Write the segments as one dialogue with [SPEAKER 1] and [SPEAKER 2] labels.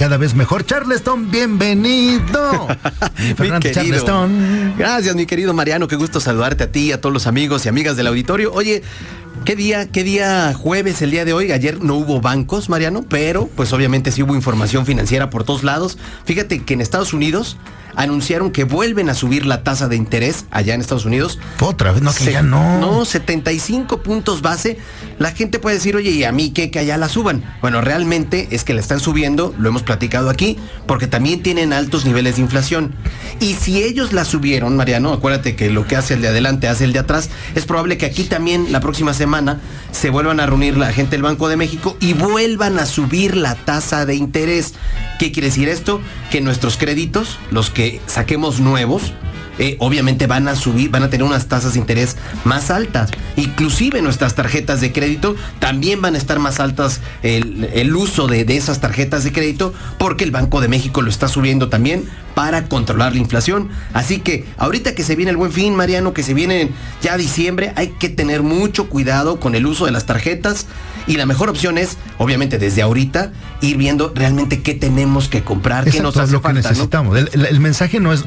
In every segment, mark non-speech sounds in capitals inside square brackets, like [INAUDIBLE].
[SPEAKER 1] cada vez mejor. Charleston, bienvenido. [LAUGHS]
[SPEAKER 2] Fernando Charleston. Gracias, mi querido Mariano. Qué gusto saludarte a ti, a todos los amigos y amigas del auditorio. Oye, ¿Qué día, qué día jueves el día de hoy? Ayer no hubo bancos, Mariano, pero pues obviamente sí hubo información financiera por todos lados. Fíjate que en Estados Unidos anunciaron que vuelven a subir la tasa de interés allá en Estados Unidos.
[SPEAKER 1] Otra vez, no, que ya no.
[SPEAKER 2] No, 75 puntos base. La gente puede decir, oye, ¿y a mí qué? Que allá la suban. Bueno, realmente es que la están subiendo, lo hemos platicado aquí, porque también tienen altos niveles de inflación. Y si ellos la subieron, Mariano, acuérdate que lo que hace el de adelante hace el de atrás, es probable que aquí también la próxima semana se vuelvan a reunir la gente del Banco de México y vuelvan a subir la tasa de interés. ¿Qué quiere decir esto? Que nuestros créditos, los que saquemos nuevos, eh, obviamente van a subir, van a tener unas tasas de interés más altas. Inclusive nuestras tarjetas de crédito también van a estar más altas el, uso de, de, esas tarjetas de crédito porque el Banco de México lo está subiendo también para controlar la inflación. Así que ahorita que se viene el buen fin, Mariano, que se viene ya diciembre, hay que tener mucho cuidado con el uso de las tarjetas. Y la mejor opción es, obviamente, desde ahorita, ir viendo realmente qué tenemos que comprar, qué nos hace
[SPEAKER 1] lo que necesitamos. el mensaje no es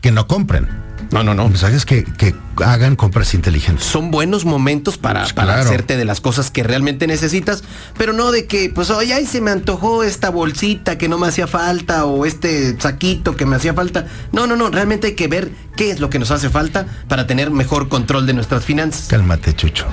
[SPEAKER 1] que no compren.
[SPEAKER 2] No, no, no.
[SPEAKER 1] El mensaje es que, que hagan compras inteligentes.
[SPEAKER 2] Son buenos momentos para, pues para hacerte de las cosas que realmente necesitas, pero no de que, pues, oye, ahí se me antojó esta bolsita que no me hacía falta o este saquito que me hacía falta. No, no, no, realmente hay que ver qué es lo que nos hace falta para tener mejor control de nuestras finanzas.
[SPEAKER 1] Cálmate, Chucho.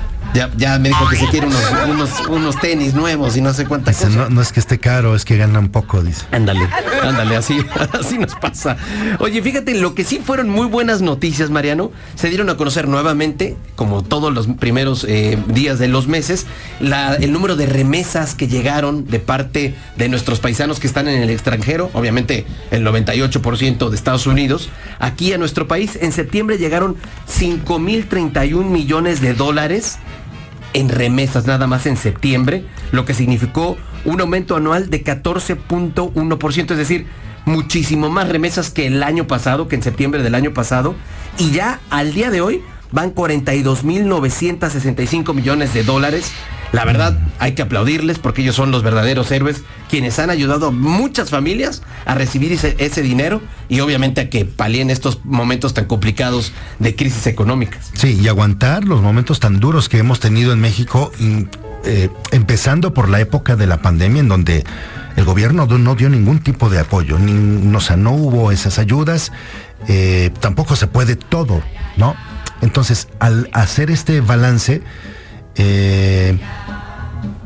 [SPEAKER 2] Ya, me dijo que se quiere unos, unos, tenis nuevos y no sé cuántas
[SPEAKER 1] cosas. No, es que esté caro, es que gana un poco, dice.
[SPEAKER 2] Ándale, ándale, así, [LAUGHS] así nos pasa. Oye, fíjate, lo que sí fueron muy buenas noticias, Mariano, se dieron a conocer nuevamente, como todos los primeros eh, días de los meses, el número de remesas que llegaron de parte de nuestros paisanos que están en el extranjero, obviamente el 98% de Estados Unidos, aquí a nuestro país. En septiembre llegaron 5.031 millones de dólares en remesas nada más en septiembre, lo que significó un aumento anual de 14.1%, es decir, muchísimo más remesas que el año pasado, que en septiembre del año pasado, y ya al día de hoy van 42.965 millones de dólares la verdad, hay que aplaudirles porque ellos son los verdaderos héroes, quienes han ayudado a muchas familias a recibir ese, dinero y obviamente a que palien estos momentos tan complicados de crisis económicas.
[SPEAKER 1] Sí, y aguantar los momentos tan duros que hemos tenido en México, eh, empezando por la época de la pandemia en donde el gobierno no dio ningún tipo de apoyo, o sea, no hubo esas ayudas, eh, tampoco se puede todo, ¿no? Entonces, al hacer este balance, eh,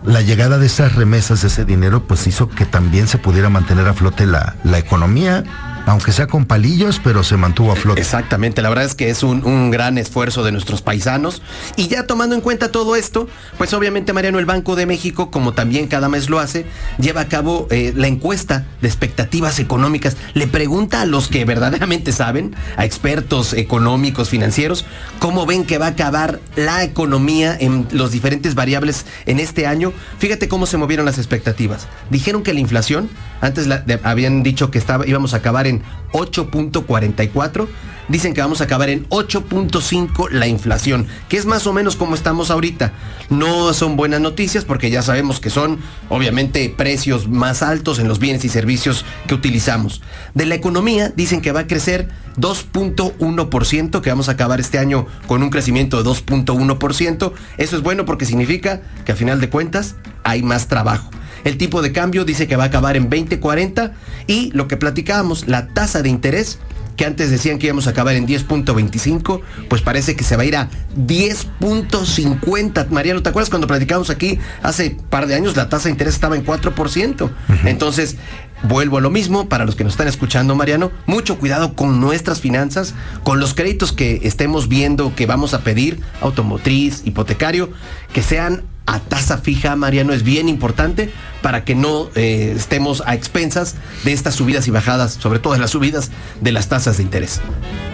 [SPEAKER 1] la llegada de esas remesas, de ese dinero, pues hizo que también se pudiera mantener a flote la, la economía aunque sea con palillos, pero se mantuvo a flote.
[SPEAKER 2] Exactamente, la verdad es que es un, gran esfuerzo de nuestros paisanos. Y ya tomando en cuenta todo esto, pues obviamente Mariano, el Banco de México, como también cada mes lo hace, lleva a cabo eh, la encuesta de expectativas económicas. Le pregunta a los que verdaderamente saben, a expertos económicos, financieros, cómo ven que va a acabar la economía en los diferentes variables en este año. Fíjate cómo se movieron las expectativas. Dijeron que la inflación, antes habían dicho que estaba, íbamos a acabar en 8.44. Dicen que vamos a acabar en 8.5 la inflación, que es más o menos como estamos ahorita. No son buenas noticias porque ya sabemos que son obviamente precios más altos en los bienes y servicios que utilizamos. De la economía dicen que va a crecer 2.1%, que vamos a acabar este año con un crecimiento de 2.1%. Eso es bueno porque significa que a final de cuentas hay más trabajo. El tipo de cambio dice que va a acabar en 2040 y lo que platicábamos, la tasa de interés que antes decían que íbamos a acabar en 10.25, pues parece que se va a ir a 10.50. Mariano, ¿te acuerdas cuando platicábamos aquí hace un par de años la tasa de interés estaba en 4%? Entonces, vuelvo a lo mismo para los que nos están escuchando, Mariano, mucho cuidado con nuestras finanzas, con los créditos que estemos viendo que vamos a pedir, automotriz, hipotecario, que sean a tasa fija, Mariano, es bien importante para que no eh, estemos a expensas de estas subidas y bajadas, sobre todo de las subidas de las tasas de interés.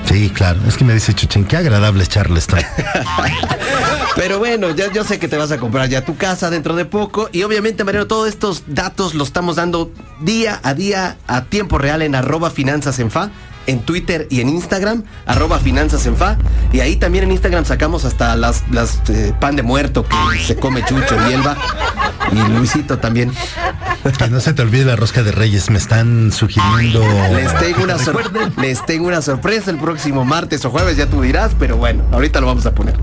[SPEAKER 1] Sí, claro. Es que me dice Chuchen, qué agradable es Charleston. [LAUGHS]
[SPEAKER 2] Pero bueno, ya yo sé que te vas a comprar ya tu casa dentro de poco. Y obviamente, Mariano, todos estos datos los estamos dando día a día a tiempo real en arroba finanzas en fa en Twitter y en Instagram, arroba finanzas en fa. Y ahí también en Instagram sacamos hasta las, las eh, pan de muerto que se come Chucho y Elba. Y Luisito también.
[SPEAKER 1] Que no se te olvide la rosca de Reyes, me están sugiriendo.
[SPEAKER 2] Les tengo, una les tengo una sorpresa el próximo martes o jueves, ya tú dirás, pero bueno, ahorita lo vamos a poner.